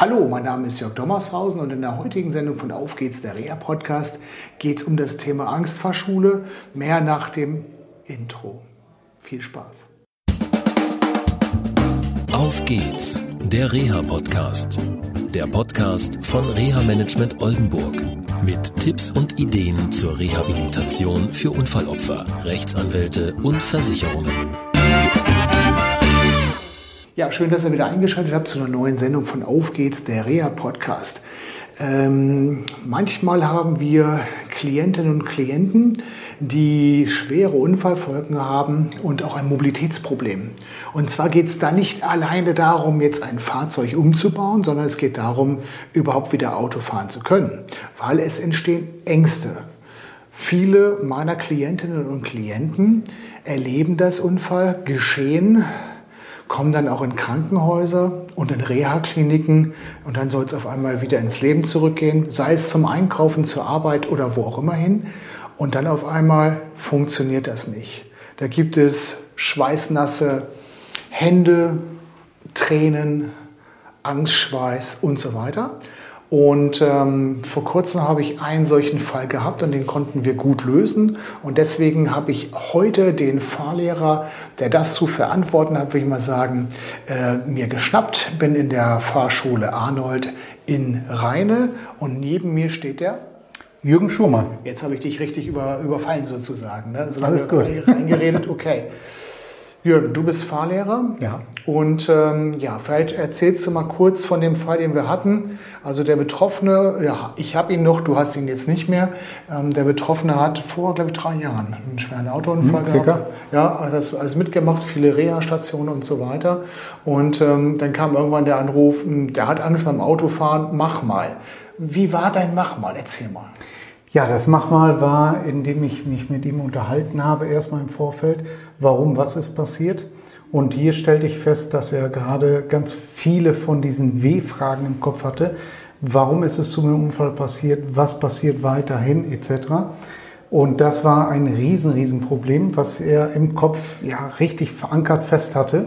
Hallo, mein Name ist Jörg Dommershausen und in der heutigen Sendung von Auf geht's, der Reha-Podcast, geht es um das Thema Angstfahrschule. Mehr nach dem Intro. Viel Spaß. Auf geht's, der Reha-Podcast. Der Podcast von Reha Management Oldenburg. Mit Tipps und Ideen zur Rehabilitation für Unfallopfer, Rechtsanwälte und Versicherungen. Ja, schön, dass ihr wieder eingeschaltet habt zu einer neuen Sendung von Auf geht's, der Reha-Podcast. Ähm, manchmal haben wir Klientinnen und Klienten, die schwere Unfallfolgen haben und auch ein Mobilitätsproblem. Und zwar geht es da nicht alleine darum, jetzt ein Fahrzeug umzubauen, sondern es geht darum, überhaupt wieder Auto fahren zu können, weil es entstehen Ängste. Viele meiner Klientinnen und Klienten erleben das Unfallgeschehen kommen dann auch in Krankenhäuser und in Reha-Kliniken und dann soll es auf einmal wieder ins Leben zurückgehen, sei es zum Einkaufen, zur Arbeit oder wo auch immer hin. Und dann auf einmal funktioniert das nicht. Da gibt es schweißnasse Hände, Tränen, Angstschweiß und so weiter. Und ähm, vor kurzem habe ich einen solchen Fall gehabt und den konnten wir gut lösen. Und deswegen habe ich heute den Fahrlehrer, der das zu verantworten hat, würde ich mal sagen, äh, mir geschnappt. Bin in der Fahrschule Arnold in Rheine und neben mir steht der Jürgen Schumann. Jetzt habe ich dich richtig über, überfallen sozusagen. Ne? So Alles gut. Reingeredet, okay. Jürgen, du bist Fahrlehrer. Ja. Und ähm, ja, vielleicht erzählst du mal kurz von dem Fall, den wir hatten. Also der Betroffene, ja, ich habe ihn noch, du hast ihn jetzt nicht mehr. Ähm, der Betroffene hat vor, glaube ich, drei Jahren einen schweren Autounfall hm, gehabt. Ja, hat das alles mitgemacht, viele Reha-Stationen und so weiter. Und ähm, dann kam irgendwann der Anruf, hm, der hat Angst beim Autofahren, mach mal. Wie war dein Mach mal? Erzähl mal. Ja, das Machmal war, indem ich mich mit ihm unterhalten habe, erstmal im Vorfeld, warum, was ist passiert. Und hier stellte ich fest, dass er gerade ganz viele von diesen W-Fragen im Kopf hatte. Warum ist es zu einem Unfall passiert? Was passiert weiterhin? Etc. Und das war ein riesen, riesen Problem, was er im Kopf ja richtig verankert fest hatte,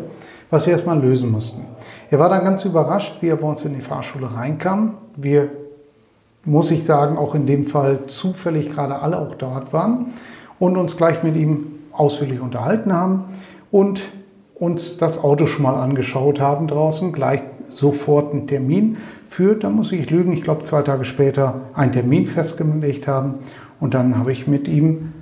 was wir erstmal lösen mussten. Er war dann ganz überrascht, wie er bei uns in die Fahrschule reinkam. Wir muss ich sagen, auch in dem Fall zufällig gerade alle auch dort waren und uns gleich mit ihm ausführlich unterhalten haben und uns das Auto schon mal angeschaut haben draußen, gleich sofort einen Termin für, da muss ich lügen, ich glaube zwei Tage später einen Termin festgelegt haben und dann habe ich mit ihm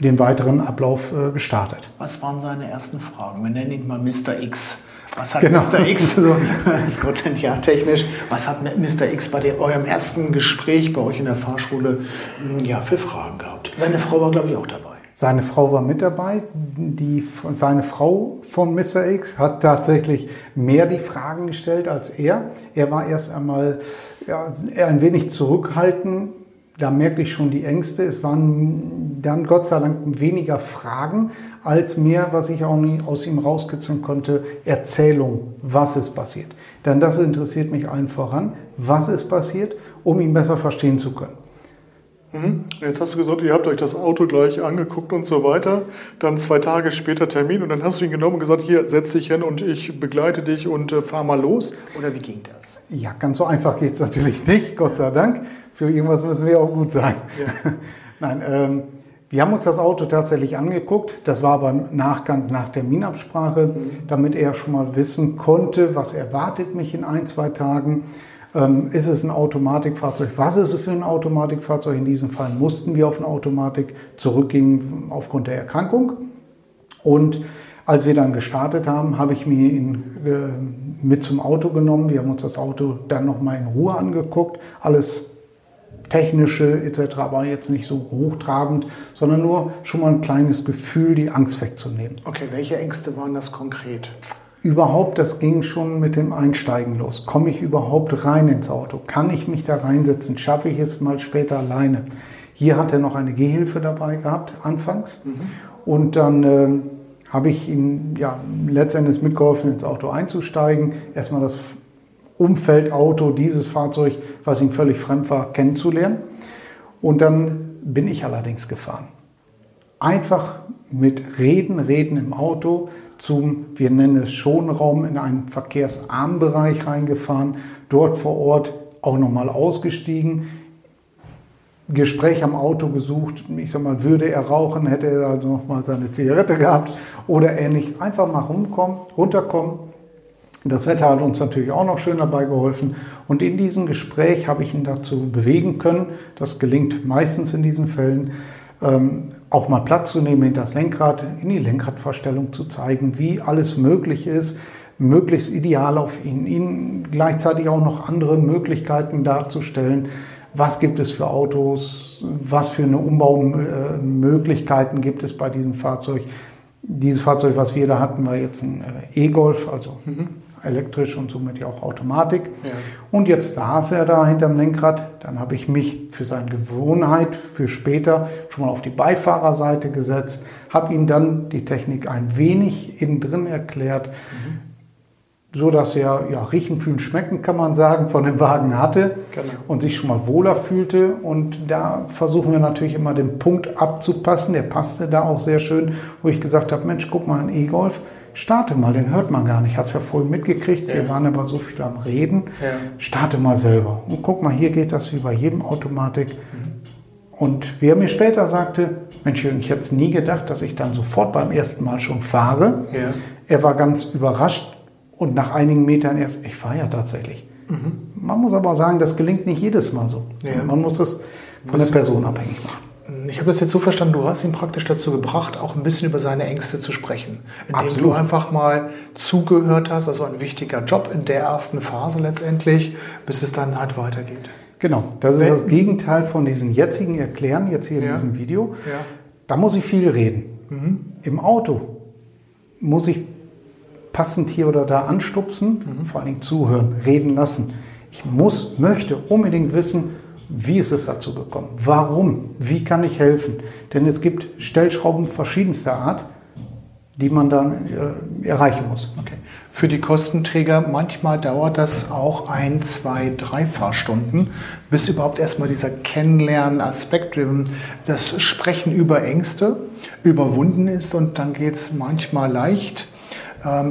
den weiteren Ablauf äh, gestartet. Was waren seine ersten Fragen? Wir nennen ihn mal Mr. X. Was hat genau. Mr. X, so Scotland Yard technisch, was hat Mr. X bei dem, eurem ersten Gespräch bei euch in der Fahrschule hm, ja, für Fragen gehabt? Seine Frau war, glaube ich, auch dabei. Seine Frau war mit dabei. Die, seine Frau von Mr. X hat tatsächlich mehr die Fragen gestellt als er. Er war erst einmal ja, ein wenig zurückhaltend da merkte ich schon die Ängste. Es waren dann Gott sei Dank weniger Fragen als mehr, was ich auch nie aus ihm rauskitzeln konnte, Erzählung, was ist passiert. Denn das interessiert mich allen voran, was ist passiert, um ihn besser verstehen zu können. Mhm. Jetzt hast du gesagt, ihr habt euch das Auto gleich angeguckt und so weiter. Dann zwei Tage später Termin und dann hast du ihn genommen und gesagt, hier, setz dich hin und ich begleite dich und äh, fahr mal los. Oder wie ging das? Ja, ganz so einfach geht es natürlich nicht, Gott sei Dank. Für irgendwas müssen wir auch gut sein. Ja. Nein, ähm, wir haben uns das Auto tatsächlich angeguckt. Das war aber im Nachgang nach Terminabsprache, mhm. damit er schon mal wissen konnte, was erwartet mich in ein, zwei Tagen. Ähm, ist es ein Automatikfahrzeug? Was ist es für ein Automatikfahrzeug? In diesem Fall mussten wir auf eine Automatik zurückgehen aufgrund der Erkrankung. Und als wir dann gestartet haben, habe ich mir ihn äh, mit zum Auto genommen. Wir haben uns das Auto dann nochmal in Ruhe angeguckt. Alles technische etc., aber jetzt nicht so hochtrabend, sondern nur schon mal ein kleines Gefühl, die Angst wegzunehmen. Okay, welche Ängste waren das konkret? überhaupt, das ging schon mit dem Einsteigen los. Komme ich überhaupt rein ins Auto? Kann ich mich da reinsetzen? Schaffe ich es mal später alleine? Hier hat er noch eine Gehhilfe dabei gehabt, anfangs. Mhm. Und dann äh, habe ich ihm ja, letztendlich mitgeholfen, ins Auto einzusteigen. Erstmal das Umfeld, Auto, dieses Fahrzeug, was ihm völlig fremd war, kennenzulernen. Und dann bin ich allerdings gefahren. einfach mit Reden, Reden im Auto zum, wir nennen es Schonraum, in einen verkehrsarmen Bereich reingefahren, dort vor Ort auch nochmal ausgestiegen, Gespräch am Auto gesucht. Ich sag mal, würde er rauchen, hätte er also noch mal seine Zigarette gehabt oder ähnlich. Einfach mal rumkommen, runterkommen. Das Wetter hat uns natürlich auch noch schön dabei geholfen. Und in diesem Gespräch habe ich ihn dazu bewegen können. Das gelingt meistens in diesen Fällen. Ähm, auch mal Platz zu nehmen hinter das Lenkrad, in die Lenkradvorstellung zu zeigen, wie alles möglich ist, möglichst ideal auf ihn, ihnen gleichzeitig auch noch andere Möglichkeiten darzustellen was gibt es für Autos, was für eine Umbaumöglichkeiten gibt es bei diesem Fahrzeug. Dieses Fahrzeug, was wir da hatten, war jetzt ein äh, E-Golf, also mhm. Elektrisch und somit ja auch Automatik. Ja. Und jetzt saß er da hinterm Lenkrad. Dann habe ich mich für seine Gewohnheit für später schon mal auf die Beifahrerseite gesetzt, habe ihm dann die Technik ein wenig innen drin erklärt. Mhm so dass er ja, riechen, fühlen, schmecken, kann man sagen, von dem Wagen hatte genau. und sich schon mal wohler fühlte. Und da versuchen wir natürlich immer den Punkt abzupassen. Der passte da auch sehr schön, wo ich gesagt habe, Mensch, guck mal, ein E-Golf, starte mal, den hört man gar nicht. Hast ja vorhin mitgekriegt, ja. wir waren aber so viel am Reden. Ja. Starte mal selber. Und guck mal, hier geht das wie bei jedem Automatik. Mhm. Und wie er mir später sagte, Mensch, ich hätte es nie gedacht, dass ich dann sofort beim ersten Mal schon fahre. Ja. Er war ganz überrascht, und nach einigen Metern erst, ich fahre ja tatsächlich. Mhm. Man muss aber sagen, das gelingt nicht jedes Mal so. Man muss das von der Person abhängig machen. Ich habe das jetzt so verstanden, du hast ihn praktisch dazu gebracht, auch ein bisschen über seine Ängste zu sprechen. Indem Absolut. du einfach mal zugehört hast, also ein wichtiger Job in der ersten Phase letztendlich, bis es dann halt weitergeht. Genau, das ist das Gegenteil von diesem jetzigen Erklären, jetzt hier in ja. diesem Video. Ja. Da muss ich viel reden. Mhm. Im Auto muss ich passend hier oder da anstupsen, mhm. vor allen Dingen zuhören, reden lassen. Ich muss, möchte unbedingt wissen, wie ist es dazu gekommen? Warum? Wie kann ich helfen? Denn es gibt Stellschrauben verschiedenster Art, die man dann äh, erreichen muss. Okay. Für die Kostenträger manchmal dauert das auch ein, zwei, drei Fahrstunden, bis überhaupt erstmal dieser Kennenlernen-Aspekt, das Sprechen über Ängste überwunden ist und dann geht es manchmal leicht ähm,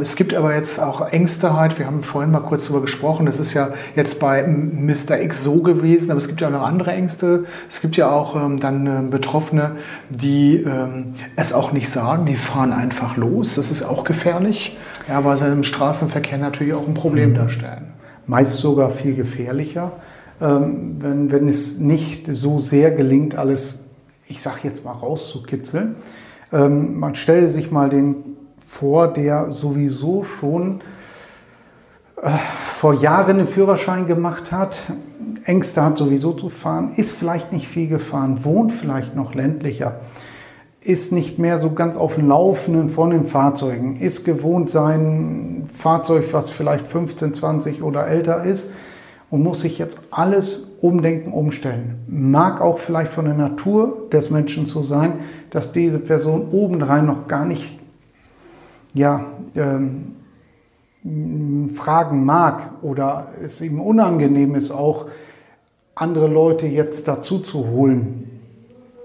es gibt aber jetzt auch Ängste halt, wir haben vorhin mal kurz darüber gesprochen, das ist ja jetzt bei Mr. X so gewesen, aber es gibt ja auch noch andere Ängste. Es gibt ja auch ähm, dann äh, Betroffene, die ähm, es auch nicht sagen, die fahren einfach los. Das ist auch gefährlich, ja, weil sie im Straßenverkehr natürlich auch ein Problem mhm. darstellen. Meist sogar viel gefährlicher, ähm, wenn, wenn es nicht so sehr gelingt, alles, ich sage jetzt mal, rauszukitzeln. Ähm, man stelle sich mal den vor, der sowieso schon äh, vor Jahren einen Führerschein gemacht hat, Ängste hat sowieso zu fahren, ist vielleicht nicht viel gefahren, wohnt vielleicht noch ländlicher, ist nicht mehr so ganz auf dem Laufenden von den Fahrzeugen, ist gewohnt sein Fahrzeug, was vielleicht 15, 20 oder älter ist und muss sich jetzt alles umdenken, umstellen. Mag auch vielleicht von der Natur des Menschen so sein, dass diese Person obendrein noch gar nicht ja, ähm, fragen mag oder es ihm unangenehm ist, auch andere Leute jetzt dazu zu holen.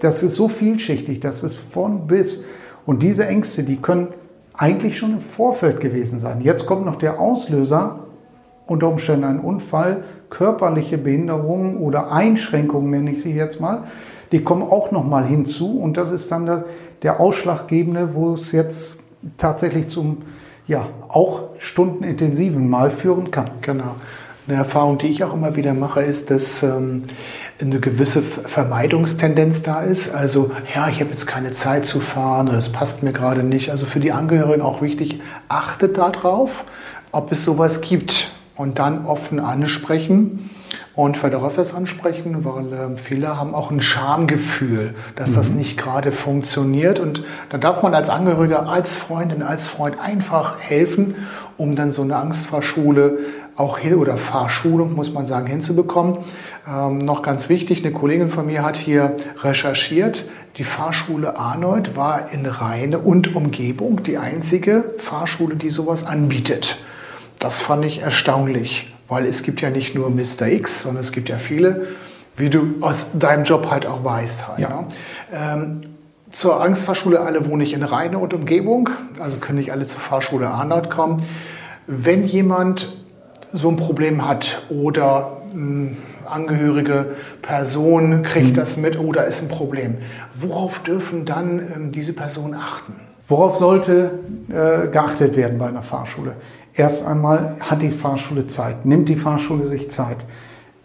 Das ist so vielschichtig, das ist von bis. Und diese Ängste, die können eigentlich schon im Vorfeld gewesen sein. Jetzt kommt noch der Auslöser, unter Umständen ein Unfall, körperliche Behinderungen oder Einschränkungen nenne ich sie jetzt mal, die kommen auch noch mal hinzu und das ist dann der, der ausschlaggebende, wo es jetzt tatsächlich zum ja, auch stundenintensiven Mal führen kann. Genau. Eine Erfahrung, die ich auch immer wieder mache, ist, dass ähm, eine gewisse Vermeidungstendenz da ist. Also, ja, ich habe jetzt keine Zeit zu fahren oder es passt mir gerade nicht. Also für die Angehörigen auch wichtig, achtet darauf, ob es sowas gibt und dann offen ansprechen und vielleicht auch öfters ansprechen, weil äh, viele haben auch ein Schamgefühl, dass mhm. das nicht gerade funktioniert. Und da darf man als Angehöriger, als Freundin, als Freund einfach helfen, um dann so eine Angstfahrschule auch hin oder Fahrschulung, muss man sagen, hinzubekommen. Ähm, noch ganz wichtig, eine Kollegin von mir hat hier recherchiert. Die Fahrschule Arnold war in Rheine und Umgebung die einzige Fahrschule, die sowas anbietet. Das fand ich erstaunlich. Weil es gibt ja nicht nur Mr. X, sondern es gibt ja viele, wie du aus deinem Job halt auch weißt. Halt, ja. ne? ähm, zur Angstfahrschule alle wohnen nicht in Rheine und Umgebung, also können nicht alle zur Fahrschule Arnold kommen. Wenn jemand so ein Problem hat oder eine angehörige Person kriegt mhm. das mit oder ist ein Problem, worauf dürfen dann ähm, diese Personen achten? Worauf sollte äh, geachtet werden bei einer Fahrschule? Erst einmal hat die Fahrschule Zeit, nimmt die Fahrschule sich Zeit.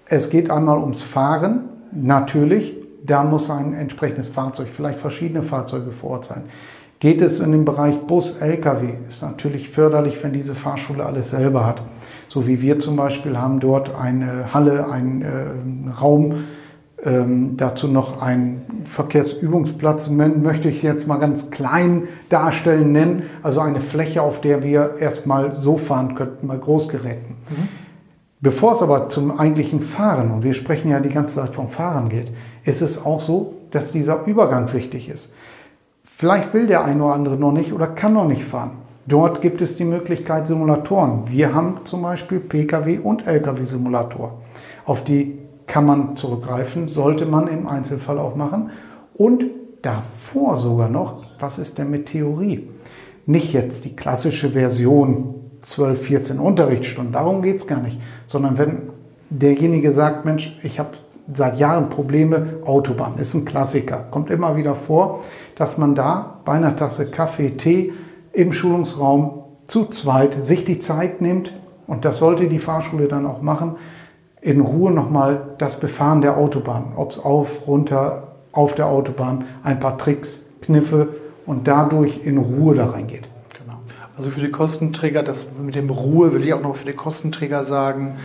Es geht einmal ums Fahren, natürlich, da muss ein entsprechendes Fahrzeug, vielleicht verschiedene Fahrzeuge vor Ort sein. Geht es in den Bereich Bus, Lkw, ist natürlich förderlich, wenn diese Fahrschule alles selber hat. So wie wir zum Beispiel haben dort eine Halle, einen äh, Raum, ähm, dazu noch einen Verkehrsübungsplatz, möchte ich jetzt mal ganz klein darstellen nennen. Also eine Fläche, auf der wir erstmal so fahren könnten, bei Großgeräten. Mhm. Bevor es aber zum eigentlichen Fahren, und wir sprechen ja die ganze Zeit vom Fahren geht, ist es auch so, dass dieser Übergang wichtig ist. Vielleicht will der eine oder andere noch nicht oder kann noch nicht fahren. Dort gibt es die Möglichkeit Simulatoren. Wir haben zum Beispiel Pkw- und Lkw-Simulator. Auf die kann man zurückgreifen, sollte man im Einzelfall auch machen. Und davor sogar noch, was ist denn mit Theorie? Nicht jetzt die klassische Version 12, 14 Unterrichtsstunden, darum geht es gar nicht, sondern wenn derjenige sagt, Mensch, ich habe seit Jahren Probleme, Autobahn ist ein Klassiker, kommt immer wieder vor, dass man da bei einer Tasse Kaffee, Tee im Schulungsraum zu zweit sich die Zeit nimmt, und das sollte die Fahrschule dann auch machen, in Ruhe nochmal das Befahren der Autobahn, ob es auf, runter, auf der Autobahn, ein paar Tricks, Kniffe und dadurch in Ruhe da reingeht. Genau. Also für die Kostenträger, das mit dem Ruhe will ich auch noch für die Kostenträger sagen,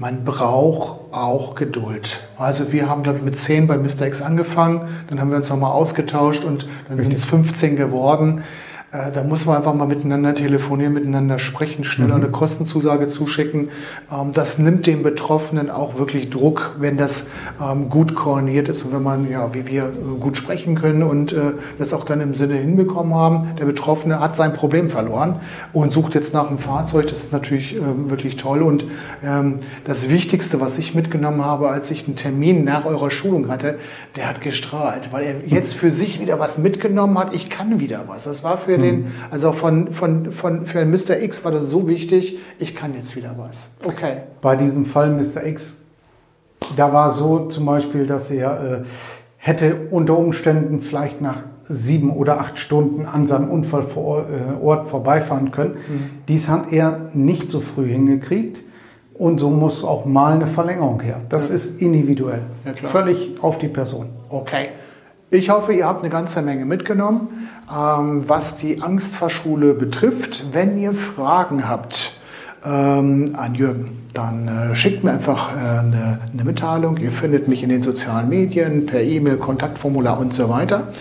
man braucht auch Geduld. Also wir haben, glaube ich, mit 10 bei Mr. X angefangen, dann haben wir uns nochmal ausgetauscht und dann sind es 15 geworden. Äh, da muss man einfach mal miteinander telefonieren, miteinander sprechen, schneller mhm. eine Kostenzusage zuschicken. Ähm, das nimmt dem Betroffenen auch wirklich Druck, wenn das ähm, gut koordiniert ist und wenn man, ja, wie wir äh, gut sprechen können und äh, das auch dann im Sinne hinbekommen haben. Der Betroffene hat sein Problem verloren und sucht jetzt nach einem Fahrzeug. Das ist natürlich ähm, wirklich toll. Und das Wichtigste, was ich mitgenommen habe, als ich einen Termin nach eurer Schulung hatte, der hat gestrahlt, weil er jetzt für sich wieder was mitgenommen hat. Ich kann wieder was. Das war für den, hm. also von, von, von, für Mr. X war das so wichtig, ich kann jetzt wieder was. Okay. Bei diesem Fall Mr. X, da war so zum Beispiel, dass er äh, hätte unter Umständen vielleicht nach sieben oder acht Stunden an seinem Unfallort äh, vorbeifahren können. Mhm. Dies hat er nicht so früh hingekriegt. Und so muss auch mal eine Verlängerung her. Das ja. ist individuell. Ja, Völlig auf die Person. Okay. Ich hoffe, ihr habt eine ganze Menge mitgenommen, ähm, was die Angstfahrschule betrifft. Wenn ihr Fragen habt ähm, an Jürgen, dann äh, schickt mir einfach äh, eine, eine, Mitteilung. Ihr findet mich in den sozialen Medien, per E-Mail, Kontaktformular und so weiter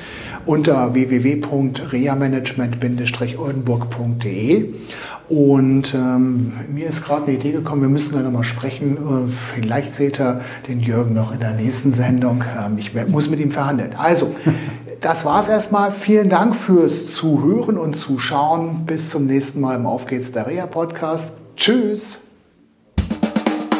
unter www.reamanagement-oldenburg.de und ähm, mir ist gerade eine Idee gekommen, wir müssen da nochmal sprechen. Äh, vielleicht seht ihr den Jürgen noch in der nächsten Sendung. Ähm, ich muss mit ihm verhandeln. Also, das war es erstmal. Vielen Dank fürs Zuhören und Zuschauen. Bis zum nächsten Mal im Auf geht's der Reha Podcast. Tschüss.